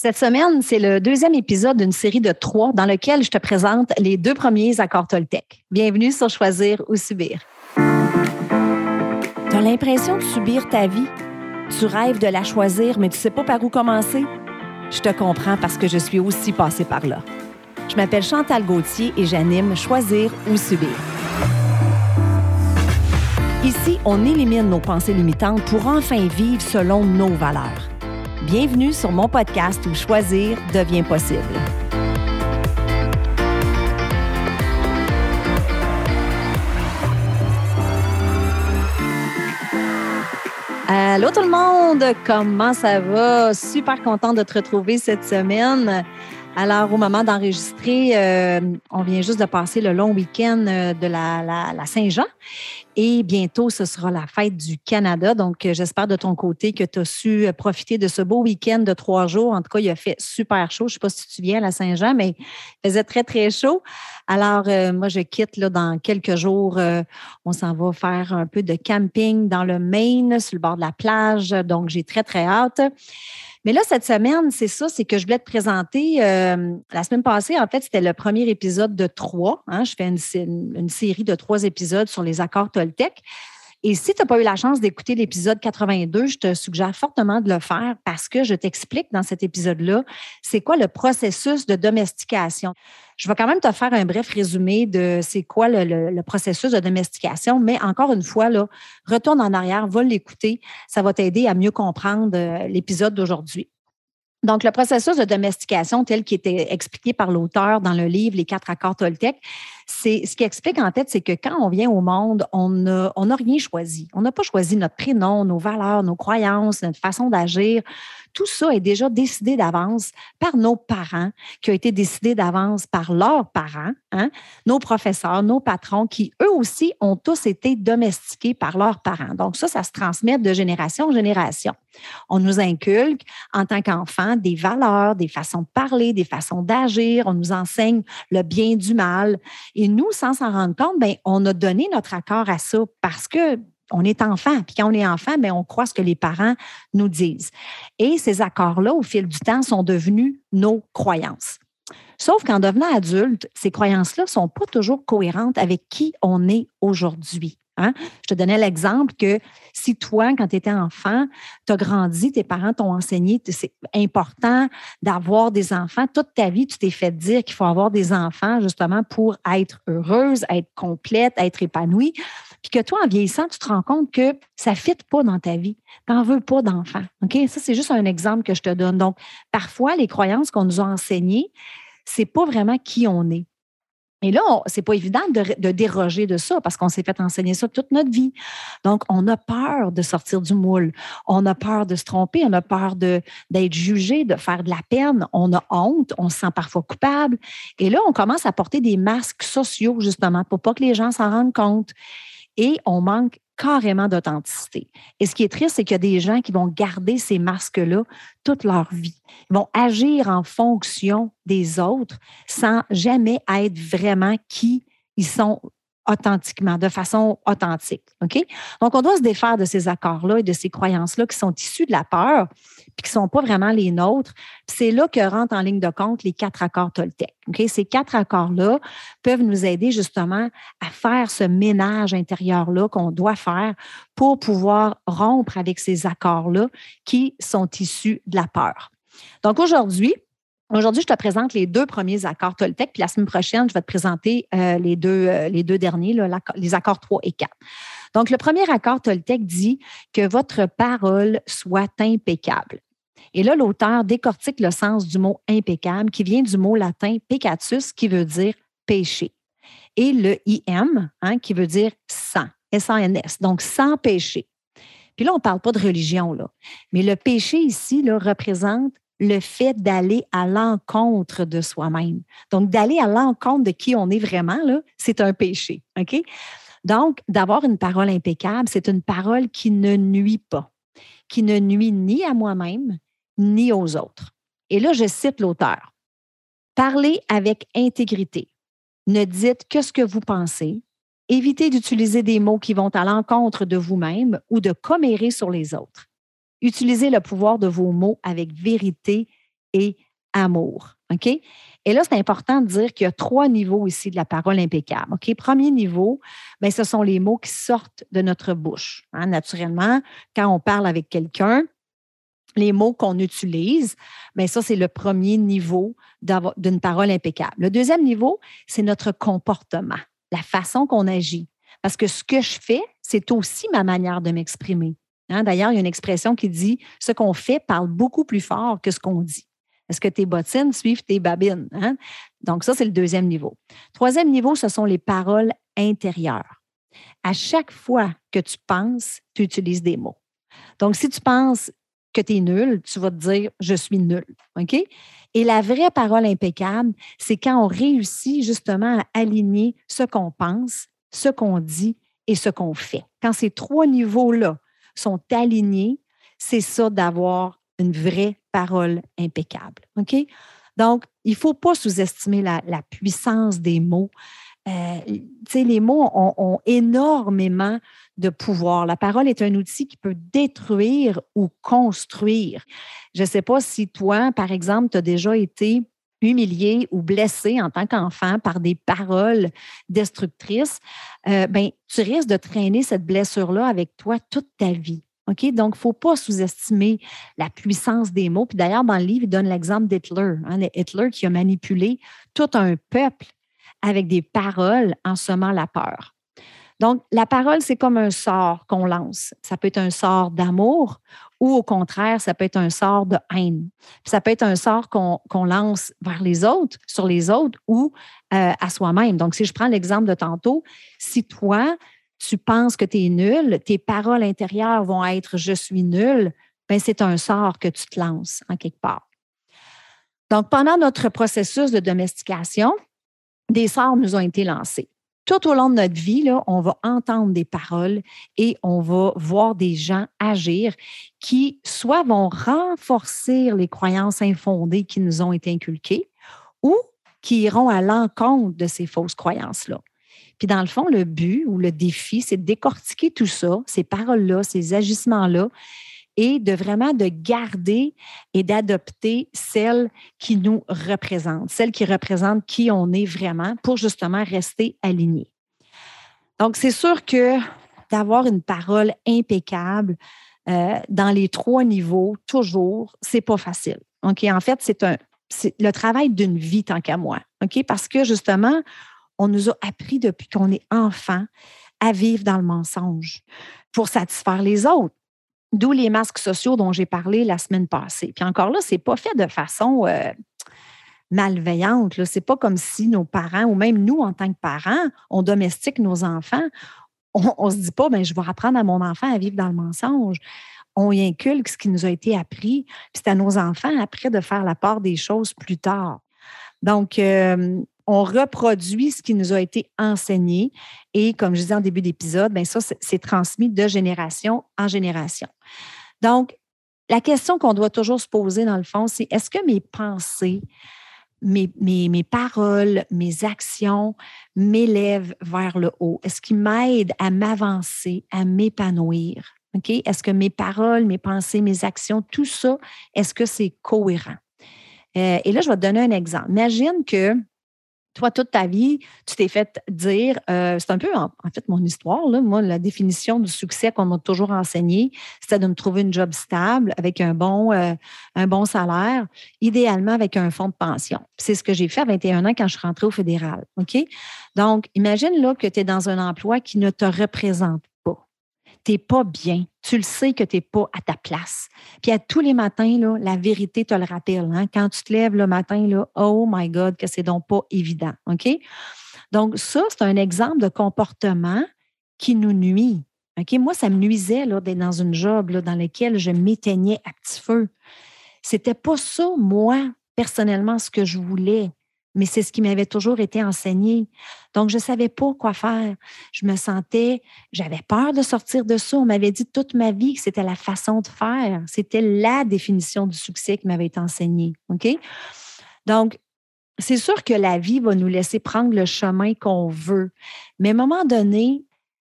Cette semaine, c'est le deuxième épisode d'une série de trois dans lequel je te présente les deux premiers accords Toltec. Bienvenue sur Choisir ou Subir. Tu as l'impression de subir ta vie? Tu rêves de la choisir, mais tu sais pas par où commencer? Je te comprends parce que je suis aussi passée par là. Je m'appelle Chantal Gauthier et j'anime Choisir ou Subir. Ici, on élimine nos pensées limitantes pour enfin vivre selon nos valeurs. Bienvenue sur mon podcast où choisir devient possible. Allô tout le monde, comment ça va? Super content de te retrouver cette semaine. Alors, au moment d'enregistrer, euh, on vient juste de passer le long week-end euh, de la, la Saint-Jean. Et bientôt, ce sera la fête du Canada. Donc, euh, j'espère de ton côté que tu as su euh, profiter de ce beau week-end de trois jours. En tout cas, il a fait super chaud. Je ne sais pas si tu viens à la Saint-Jean, mais il faisait très, très chaud. Alors, euh, moi, je quitte là, dans quelques jours. on s'en va faire un peu de camping dans le Maine, sur le bord de la plage. Donc, j'ai très, très hâte. Mais là, cette semaine, c'est ça, c'est que je voulais te présenter. Euh, la semaine passée, en fait, c'était le premier épisode de trois. Hein. je fais une, une, série de trois épisodes sur les accords Toltec. Et si tu n'as pas eu la chance d'écouter l'épisode 82, je te suggère fortement de le faire parce que je t'explique dans cet épisode-là, c'est quoi le processus de domestication. Je vais quand même te faire un bref résumé de c'est quoi le, processus de domestication, mais encore une fois, retourne en arrière, va l'écouter. Ça va t'aider à mieux comprendre euh, l'épisode d'aujourd'hui. Donc, le processus de domestication tel qu'il était expliqué par l'auteur dans le livre Les quatre accords Toltec, c'est ce qui explique en tête, c'est que quand on vient au monde, on n'a rien choisi. On n'a pas choisi notre prénom, nos valeurs, nos croyances, notre façon d'agir. Tout ça est déjà décidé d'avance par nos parents, qui ont été décidés d'avance par leurs parents, hein, nos professeurs, nos patrons, qui eux aussi ont tous été domestiqués par leurs parents. Donc ça, ça se transmet de génération en génération. On nous inculque en tant qu'enfants des valeurs, des façons de parler, des façons d'agir. On nous enseigne le bien du mal. Et nous, sans s'en rendre compte, ben, on a donné notre accord à ça parce que on est enfant. Puis quand on est enfant, bien, on croit ce que les parents nous disent. Et ces accords-là, au fil du temps, sont devenus nos croyances. Sauf qu'en devenant adulte, ces croyances-là ne sont pas toujours cohérentes avec qui on est aujourd'hui. Hein? Je te donnais l'exemple que si toi, quand tu étais enfant, tu as grandi, tes parents t'ont enseigné, c'est important d'avoir des enfants. Toute ta vie, tu t'es fait dire qu'il faut avoir des enfants justement pour être heureuse, être complète, être épanouie. Puis que toi, en vieillissant, tu te rends compte que ça ne fit pas dans ta vie. Tu n'en veux pas d'enfants. Ça, c'est juste un exemple que je te donne. Donc, parfois, les croyances qu'on nous a enseignées, c'est pas vraiment qui on est. Et là, c'est pas évident de, déroger de ça parce qu'on s'est fait enseigner ça toute notre vie. Donc, on a peur de sortir du moule. On a peur de se tromper. On a peur d'être jugé, de faire de la peine. On a honte. On se sent parfois coupable. Et là, on commence à porter des masques sociaux, justement, pour pas que les gens s'en rendent compte. Et on manque carrément d'authenticité. Et ce qui est triste, c'est qu'il y a des gens qui vont garder ces masques-là toute leur vie. Ils vont agir en fonction des autres sans jamais être vraiment qui ils sont authentiquement, de façon authentique. OK? Donc, on doit se défaire de ces accords-là et de ces croyances-là qui sont issues de la peur puis qui ne sont pas vraiment les nôtres. C'est là que rentrent en ligne de compte les quatre accords Toltec. OK? Ces quatre accords-là peuvent nous aider justement à faire ce ménage intérieur-là qu'on doit faire pour pouvoir rompre avec ces accords-là qui sont issus de la peur. Donc, aujourd'hui, Aujourd'hui, je te présente les deux premiers accords Toltec, puis la semaine prochaine, je vais te présenter euh, les, deux, euh, les deux derniers, les accords 3 et 4. Donc, le premier accord Toltec dit que votre parole soit impeccable. Et là, l'auteur décortique le sens du mot impeccable qui vient du mot latin peccatus qui veut dire péché. Et le im hein, qui veut dire sans, S-A-N-S, donc sans péché. Puis là, on ne parle pas de religion. Mais le péché ici là, représente le fait d'aller à l'encontre de soi-même. Donc, d'aller à l'encontre de qui on est vraiment, c'est un péché. Donc, d'avoir une parole impeccable, c'est une parole qui ne nuit pas, qui ne nuit ni à moi-même, ni aux autres. Et là, je cite l'auteur. Parlez avec intégrité. Ne dites que ce que vous pensez. Évitez d'utiliser des mots qui vont à l'encontre de vous-même ou de commérer sur les autres. Utilisez le pouvoir de vos mots avec vérité et amour. OK? Et là, c'est important de dire qu'il y a trois niveaux ici de la parole impeccable. OK? Premier niveau, bien, ce sont les mots qui sortent de notre bouche. Hein. Naturellement, quand on parle avec quelqu'un, les mots qu'on utilise, bien, ça, c'est le premier niveau d'une parole impeccable. Le deuxième niveau, c'est notre comportement, la façon qu'on agit. Parce que ce que je fais, c'est aussi ma manière de m'exprimer. Hein. D'ailleurs, il y a une expression qui dit ce qu'on fait parle beaucoup plus fort que ce qu'on dit. Est-ce que tes bottines suivent tes babines? Hein? Donc, ça, c'est le deuxième niveau. Troisième niveau, ce sont les paroles intérieures. À chaque fois que tu penses, tu utilises des mots. Donc, si tu penses que tu es nul, tu vas te dire je suis nul. OK? Et la vraie parole impeccable, c'est quand on réussit justement à aligner ce qu'on pense, ce qu'on dit et ce qu'on fait. Quand ces trois niveaux-là sont alignés, c'est ça d'avoir une vraie parole impeccable. OK? Donc, il ne faut pas sous-estimer la, puissance des mots. Euh, les mots ont, énormément de pouvoir. La parole est un outil qui peut détruire ou construire. Je ne sais pas si toi, par exemple, tu as déjà été humilié ou blessé en tant qu'enfant par des paroles destructrices, euh, ben, tu risques de traîner cette blessure-là avec toi toute ta vie. Donc, il ne faut pas sous-estimer la puissance des mots. Puis d'ailleurs, dans le livre, il donne l'exemple d'Hitler. Hein, Hitler qui a manipulé tout un peuple avec des paroles en semant la peur. Donc, la parole, c'est comme un sort qu'on lance. Ça peut être un sort d'amour ou au contraire, ça peut être un sort de haine. ça peut être un sort qu'on lance vers les autres, sur les autres ou euh, à soi-même. Donc, si je prends l'exemple de tantôt, si toi, tu penses que tu es nul, tes paroles intérieures vont être je suis nul, ben c'est un sort que tu te lances en quelque part. Donc, pendant notre processus de domestication, des sorts nous ont été lancés. Tout au long de notre vie, on va entendre des paroles et on va voir des gens agir qui soit vont renforcer les croyances infondées qui nous ont été inculquées ou qui iront à l'encontre de ces fausses croyances-là. Puis dans le fond, le but ou le défi, c'est de décortiquer tout ça, ces paroles-là, ces agissements-là, et de vraiment de garder et d'adopter celles qui nous représentent, celles qui représentent qui on est vraiment pour justement rester alignés. Donc, c'est sûr que d'avoir une parole impeccable euh, dans les trois niveaux, toujours, c'est pas facile. OK? En fait, c'est un, c'est le travail d'une vie tant qu'à moi. OK? Parce que justement, on nous a appris depuis qu'on est enfant à vivre dans le mensonge pour satisfaire les autres. D'où les masques sociaux dont j'ai parlé la semaine passée. Puis encore là, ce n'est pas fait de façon euh, malveillante. Ce n'est pas comme si nos parents, ou même nous en tant que parents, on domestique nos enfants. On ne se dit pas, ben, je vais apprendre à mon enfant à vivre dans le mensonge. On y inculque ce qui nous a été appris. Puis c'est à nos enfants après de faire la part des choses plus tard. Donc, euh, on reproduit ce qui nous a été enseigné. Et comme je disais en début d'épisode, bien ça, c'est transmis de génération en génération. Donc, la question qu'on doit toujours se poser, dans le fond, c'est est-ce que mes pensées, mes, paroles, mes actions m'élèvent vers le haut? Est-ce qu'ils m'aident à m'avancer, à m'épanouir? Est-ce que mes paroles, mes pensées, mes actions, tout ça, est-ce que c'est cohérent? Euh, et là, je vais te donner un exemple. Imagine que toi, toute ta vie, tu t'es fait dire, euh, c'est un peu en, fait mon histoire, là, moi, la définition du succès qu'on m'a toujours enseigné, c'était de me trouver une job stable avec un bon, euh, un bon salaire, idéalement avec un fonds de pension. C'est ce que j'ai fait à 21 ans quand je suis rentrée au fédéral. Donc, imagine là que tu es dans un emploi qui ne te représente pas bien. Tu le sais que tu n'es pas à ta place. Puis à tous les matins, là, la vérité te le rappelle. Hein. Quand tu te lèves le matin, là, oh my God, que c'est donc pas évident. OK? Donc, ça, c'est un exemple de comportement qui nous nuit. OK? Moi, ça me nuisait d'être dans une job dans laquelle je m'éteignais à petit feu. C'était pas ça, moi, personnellement, ce que je voulais mais c'est ce qui m'avait toujours été enseigné. Donc, je ne savais pas quoi faire. Je me sentais, j'avais peur de sortir de ça. On m'avait dit toute ma vie que c'était la façon de faire. C'était la définition du succès qui m'avait été enseignée. OK? Donc, c'est sûr que la vie va nous laisser prendre le chemin qu'on veut. Mais à un moment donné,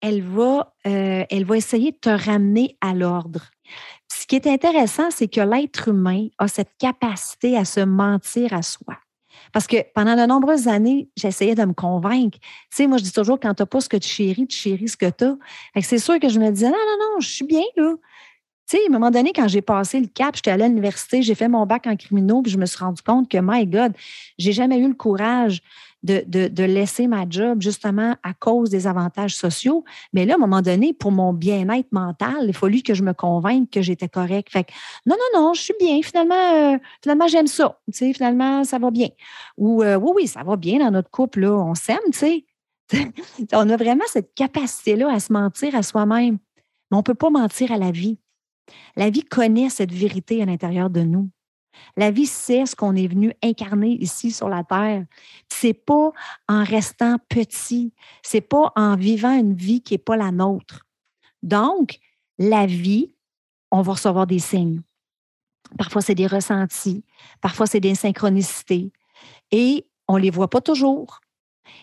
elle va, euh, elle va essayer de te ramener à l'ordre. ce qui est intéressant, c'est que l'être humain a cette capacité à se mentir à soi. Parce que pendant de nombreuses années, j'essayais de me convaincre. Tu sais, moi, je dis toujours, quand tu n'as pas ce que tu chéris, tu chéris ce que tu as. c'est sûr que je me disais, non, non, non, je suis bien là. Tu sais, à un moment donné, quand j'ai passé le cap, j'étais allée à l'université, j'ai fait mon bac en criminaux, puis je me suis rendu compte que, my God, j'ai jamais eu le courage de, laisser ma job justement à cause des avantages sociaux. Mais là, à un moment donné, pour mon bien-être mental, il fallu que je me convainque que j'étais correct. Fait que, non, non, non, je suis bien. Finalement, euh, finalement j'aime ça. Finalement, ça va bien. Ou, euh, oui, oui, ça va bien dans notre couple, là, on s'aime, tu sais. on a vraiment cette capacité-là à se mentir à soi-même. Mais on ne peut pas mentir à la vie. La vie connaît cette vérité à l'intérieur de nous. La vie, c'est ce qu'on est venu incarner ici sur la terre. C'est pas en restant petit, c'est pas en vivant une vie qui n'est pas la nôtre. Donc, la vie, on va recevoir des signes. Parfois, c'est des ressentis, parfois, c'est des synchronicités. Et on ne les voit pas toujours.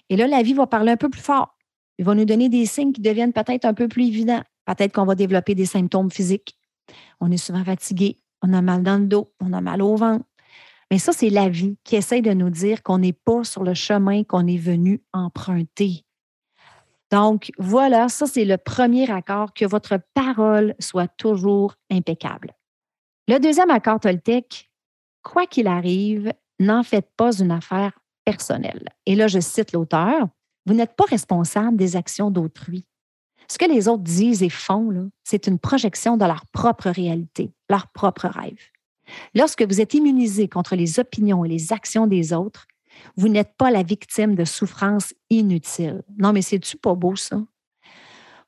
Et là, la vie va parler un peu plus fort. Il va nous donner des signes qui deviennent peut-être un peu plus évidents. Peut-être qu'on va développer des symptômes physiques. On est souvent fatigué, on a mal dans le dos, on a mal au ventre. Mais ça, c'est la vie qui essaie de nous dire qu'on n'est pas sur le chemin qu'on est venu emprunter. Donc, voilà, ça, c'est le premier accord, que votre parole soit toujours impeccable. Le deuxième accord Toltec, quoi qu'il arrive, n'en faites pas une affaire personnelle. Et là, je cite l'auteur, vous n'êtes pas responsable des actions d'autrui. Ce que les autres disent et font, c'est une projection de leur propre réalité, leur propre rêve. Lorsque vous êtes immunisé contre les opinions et les actions des autres, vous n'êtes pas la victime de souffrances inutiles. Non, mais c'est-tu pas beau, ça?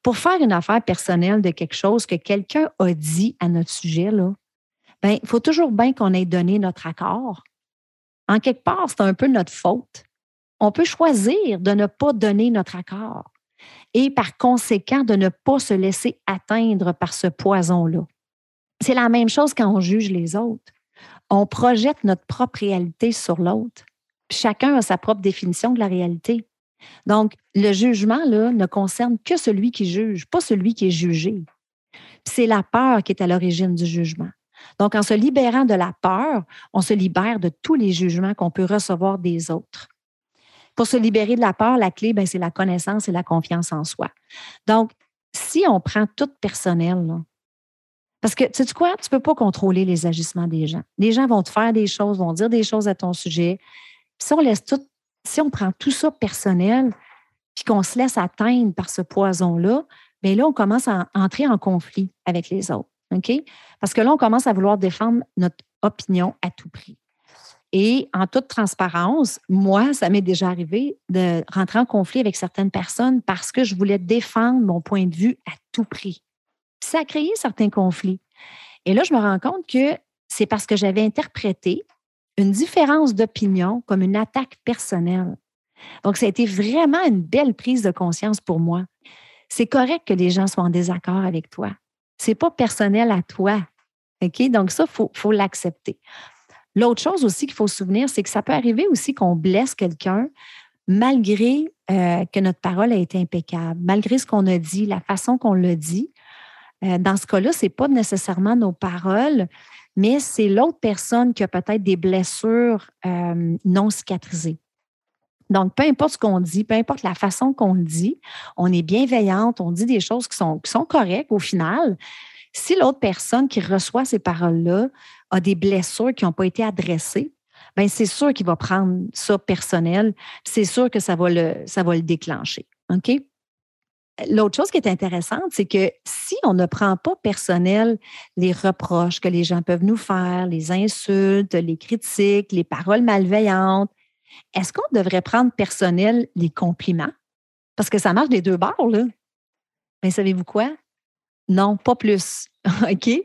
Pour faire une affaire personnelle de quelque chose que quelqu'un a dit à notre sujet, ben, il faut toujours bien qu'on ait donné notre accord. En quelque part, c'est un peu notre faute. On peut choisir de ne pas donner notre accord et par conséquent de ne pas se laisser atteindre par ce poison-là. C'est la même chose quand on juge les autres. On projette notre propre réalité sur l'autre. Chacun a sa propre définition de la réalité. Donc, le jugement ne concerne que celui qui juge, pas celui qui est jugé. C'est la peur qui est à l'origine du jugement. Donc, en se libérant de la peur, on se libère de tous les jugements qu'on peut recevoir des autres. Pour se libérer de la peur, la clé, ben, c'est la connaissance et la confiance en soi. Donc, si on prend tout personnel, parce que, tu sais quoi, tu ne peux pas contrôler les agissements des gens. Les gens vont te faire des choses, vont dire des choses à ton sujet. si on laisse tout, si on prend tout ça personnel, puis qu'on se laisse atteindre par ce poison-là, bien là, on commence à entrer en conflit avec les autres. Parce que là, on commence à vouloir défendre notre opinion à tout prix. Et en toute transparence, moi, ça m'est déjà arrivé de rentrer en conflit avec certaines personnes parce que je voulais défendre mon point de vue à tout prix. Ça a créé certains conflits. Et là, je me rends compte que c'est parce que j'avais interprété une différence d'opinion comme une attaque personnelle. Donc, ça a été vraiment une belle prise de conscience pour moi. C'est correct que les gens soient en désaccord avec toi. C'est pas personnel à toi. OK? Donc, ça, il faut, faut l'accepter. L'autre chose aussi qu'il faut se souvenir, c'est que ça peut arriver aussi qu'on blesse quelqu'un malgré euh, que notre parole a été impeccable, malgré ce qu'on a dit, la façon qu'on l'a dit. Euh, dans ce cas-là, ce n'est pas nécessairement nos paroles, mais c'est l'autre personne qui a peut-être des blessures euh, non cicatrisées. Donc, peu importe ce qu'on dit, peu importe la façon qu'on le dit, on est bienveillante, on dit des choses qui sont, qui sont correctes au final. Si l'autre personne qui reçoit ces paroles-là a des blessures qui n'ont pas été adressées, ben c'est sûr qu'il va prendre ça personnel. C'est sûr que ça va le, déclencher. OK? L'autre chose qui est intéressante, c'est que si on ne prend pas personnel les reproches que les gens peuvent nous faire, les insultes, les critiques, les paroles malveillantes, est-ce qu'on devrait prendre personnel les compliments? Parce que ça marche des deux bords, là. Mais savez-vous quoi? Non, pas plus. OK?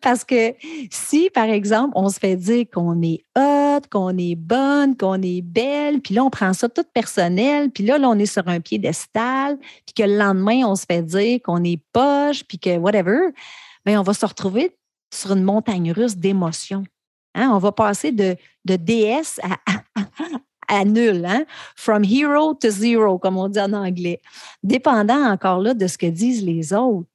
Parce que si, par exemple, on se fait dire qu'on est hot, qu'on est bonne, qu'on est belle, puis là, on prend ça tout personnel, puis là, là, on est sur un piédestal, puis que le lendemain, on se fait dire qu'on est poche, puis que whatever, bien, on va se retrouver sur une montagne russe d'émotions. Hein? On va passer de, de déesse à, à, nul, hein? from hero to zero, comme on dit en anglais, dépendant encore là de ce que disent les autres.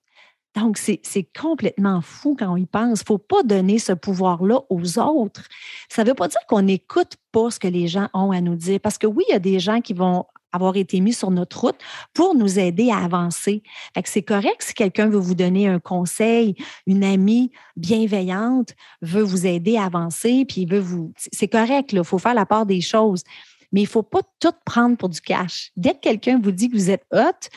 Donc, c'est complètement fou quand on y pense. Il ne faut pas donner ce pouvoir-là aux autres. Ça ne veut pas dire qu'on n'écoute pas ce que les gens ont à nous dire. Parce que oui, il y a des gens qui vont avoir été mis sur notre route pour nous aider à avancer. c'est correct si quelqu'un veut vous donner un conseil, une amie bienveillante veut vous aider à avancer, puis veut vous. C'est correct, il faut faire la part des choses. Mais il ne faut pas tout prendre pour du cash. Dès que quelqu'un vous dit que vous êtes hot,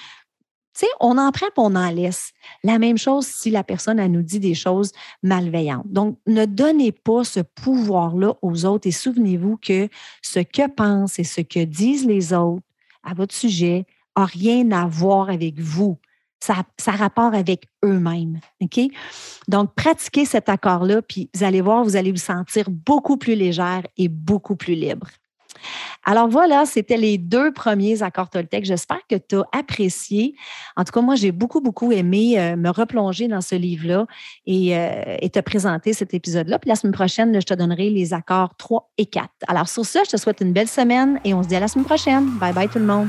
sais, on en prend et on en laisse. La même chose si la personne nous dit des choses malveillantes. Donc, ne donnez pas ce pouvoir-là aux autres et souvenez-vous que ce que pensent et ce que disent les autres à votre sujet n'a rien à voir avec vous. Ça, ça a rapport avec eux-mêmes. Donc, pratiquez cet accord-là, puis vous allez voir, vous allez vous sentir beaucoup plus légère et beaucoup plus libre. Alors voilà, c'était les deux premiers accords Toltec. J'espère que tu as apprécié. En tout cas, moi, j'ai beaucoup, beaucoup aimé euh, me replonger dans ce livre-là et, euh, et, te présenter cet épisode-là. Puis la semaine prochaine, je te donnerai les accords 3 et 4. Alors sur ce, je te souhaite une belle semaine et on se dit à la semaine prochaine. Bye bye tout le monde.